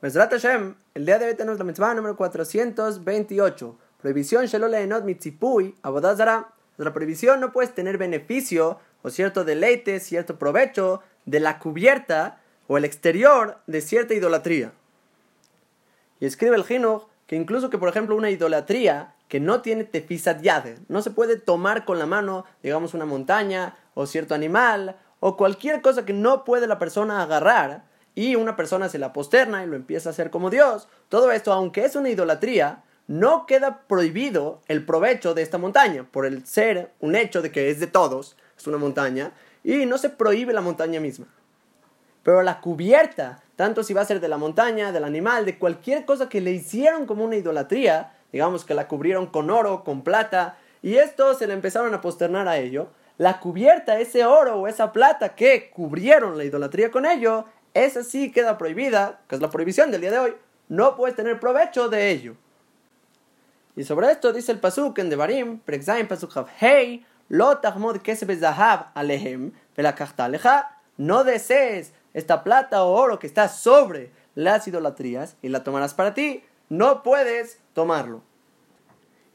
Mesrat Hashem, el día de hoy tenemos la mitzvah número 428. Prohibición Shalole Enot Mitzipui, Abodazara. La prohibición no puedes tener beneficio o cierto deleite, cierto provecho de la cubierta o el exterior de cierta idolatría. Y escribe el Jinuch que incluso que, por ejemplo, una idolatría que no tiene tefisat yade, no se puede tomar con la mano, digamos, una montaña o cierto animal o cualquier cosa que no puede la persona agarrar, y una persona se la posterna y lo empieza a hacer como Dios, todo esto, aunque es una idolatría, no queda prohibido el provecho de esta montaña, por el ser un hecho de que es de todos, es una montaña, y no se prohíbe la montaña misma. Pero la cubierta, tanto si va a ser de la montaña, del animal, de cualquier cosa que le hicieron como una idolatría, digamos que la cubrieron con oro, con plata, y esto se le empezaron a posternar a ello, la cubierta, ese oro o esa plata que cubrieron la idolatría con ello, esa sí queda prohibida, que es la prohibición del día de hoy, no puedes tener provecho de ello. Y sobre esto dice el pasuk en Devarim, Prexaim pasuk hey, lo tahmod zahav alehem, no desees esta plata o oro que está sobre las idolatrías y la tomarás para ti, no puedes tomarlo.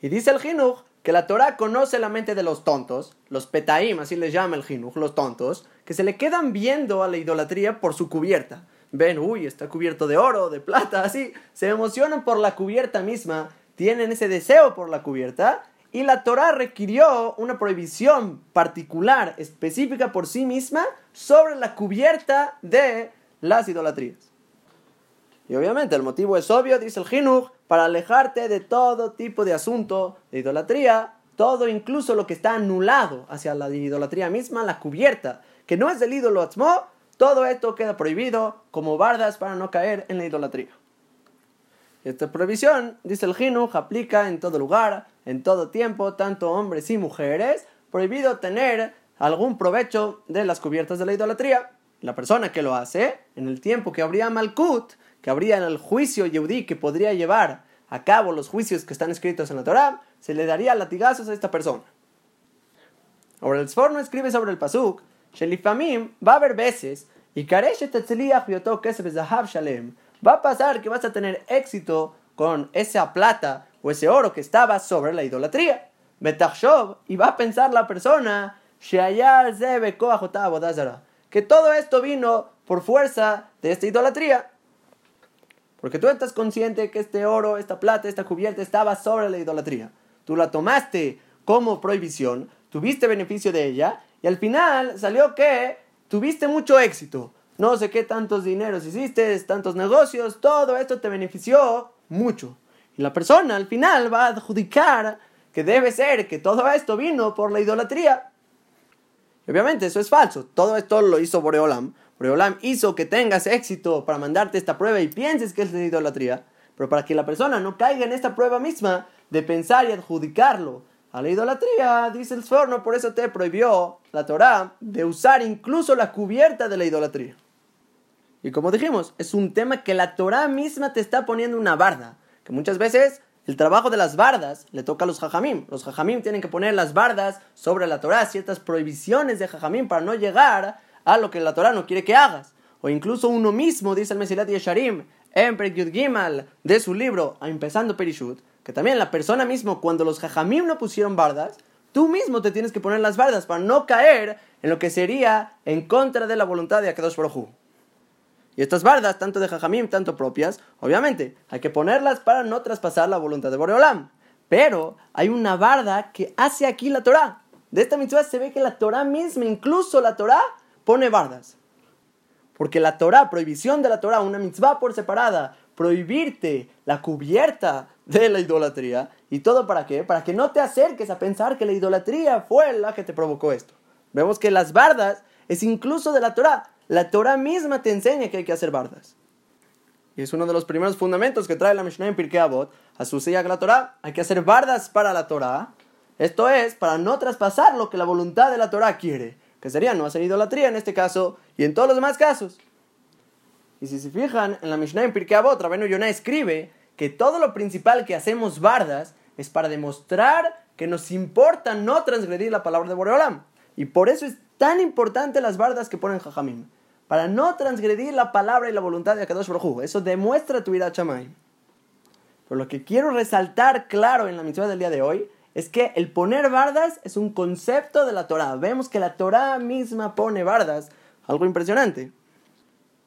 Y dice el Jinuch que la Torah conoce la mente de los tontos, los petaim, así les llama el Jinuch, los tontos, que se le quedan viendo a la idolatría por su cubierta. Ven, uy, está cubierto de oro, de plata, así. Se emocionan por la cubierta misma, tienen ese deseo por la cubierta. Y la Torah requirió una prohibición particular, específica por sí misma, sobre la cubierta de las idolatrías. Y obviamente el motivo es obvio, dice el Jinuch, para alejarte de todo tipo de asunto de idolatría, todo incluso lo que está anulado hacia la idolatría misma, la cubierta que no es del ídolo Atzmo, todo esto queda prohibido como bardas para no caer en la idolatría. Esta prohibición, dice el Jinuj, aplica en todo lugar, en todo tiempo, tanto hombres y mujeres, prohibido tener algún provecho de las cubiertas de la idolatría. La persona que lo hace, en el tiempo que habría Malkut, que habría en el juicio Yehudí que podría llevar a cabo los juicios que están escritos en la Torah, se le daría latigazos a esta persona. Ahora el Sforno escribe sobre el Pasuk Shelifamim va a haber veces y va a pasar que vas a tener éxito con esa plata o ese oro que estaba sobre la idolatría. y va a pensar la persona que todo esto vino por fuerza de esta idolatría. Porque tú estás consciente que este oro, esta plata, esta cubierta estaba sobre la idolatría. Tú la tomaste como prohibición, tuviste beneficio de ella y al final salió que tuviste mucho éxito. No sé qué tantos dineros hiciste, tantos negocios, todo esto te benefició mucho. Y la persona al final va a adjudicar que debe ser que todo esto vino por la idolatría. Obviamente eso es falso. Todo esto lo hizo Boreolam. Boreolam hizo que tengas éxito para mandarte esta prueba y pienses que es la idolatría. Pero para que la persona no caiga en esta prueba misma de pensar y adjudicarlo a la idolatría, dice el Sforno, por eso te prohibió la Torá de usar incluso la cubierta de la idolatría. Y como dijimos, es un tema que la Torá misma te está poniendo una barda, que muchas veces el trabajo de las bardas le toca a los jajamim. Los jajamim tienen que poner las bardas sobre la Torá, ciertas prohibiciones de jajamim para no llegar a lo que la Torá no quiere que hagas. O incluso uno mismo, dice el Mesilat Yesharim, en Prekyud Gimal, de su libro, empezando Perishut, que también la persona mismo, cuando los jajamim no pusieron bardas, tú mismo te tienes que poner las bardas para no caer en lo que sería en contra de la voluntad de Akadosh Baruj Y estas bardas, tanto de jajamim, tanto propias, obviamente, hay que ponerlas para no traspasar la voluntad de Boreolam. Pero hay una barda que hace aquí la Torah. De esta mitzvah se ve que la Torah misma, incluso la Torah, pone bardas. Porque la Torah, prohibición de la Torah, una mitzvah por separada, prohibirte la cubierta de la idolatría. ¿Y todo para qué? Para que no te acerques a pensar que la idolatría fue la que te provocó esto. Vemos que las bardas es incluso de la Torah. La Torah misma te enseña que hay que hacer bardas. Y es uno de los primeros fundamentos que trae la Mishnah en Pirkei Avot. A su silla la Torah. Hay que hacer bardas para la Torah. Esto es para no traspasar lo que la voluntad de la Torah quiere. Que sería no hacer idolatría en este caso y en todos los demás casos. Y si se fijan, en la Mishnah en Pirkei Avot, Rabenu Yonah escribe que todo lo principal que hacemos bardas es para demostrar que nos importa no transgredir la palabra de Boreolam. Y por eso es tan importante las bardas que ponen Jajamim. Para no transgredir la palabra y la voluntad de Akadosh Baruj Eso demuestra tu ira chamay. Pero lo que quiero resaltar claro en la mitzvah del día de hoy es que el poner bardas es un concepto de la Torah. Vemos que la Torah misma pone bardas, algo impresionante.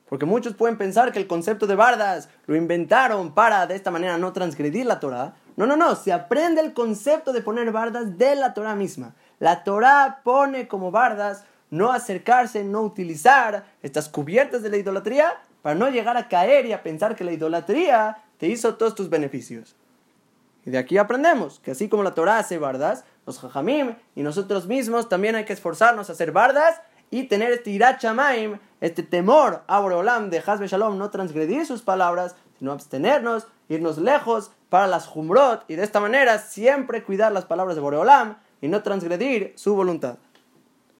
Porque muchos pueden pensar que el concepto de bardas lo inventaron para de esta manera no transgredir la Torah. No, no, no, se aprende el concepto de poner bardas de la Torah misma. La Torah pone como bardas no acercarse, no utilizar estas cubiertas de la idolatría para no llegar a caer y a pensar que la idolatría te hizo todos tus beneficios. Y de aquí aprendemos que así como la Torah hace bardas, los jajamim y nosotros mismos también hay que esforzarnos a hacer bardas y tener este irachamaim, este temor a Boreolam de Hazbe Shalom, no transgredir sus palabras, sino abstenernos, irnos lejos para las jumrot y de esta manera siempre cuidar las palabras de Boreolam y no transgredir su voluntad.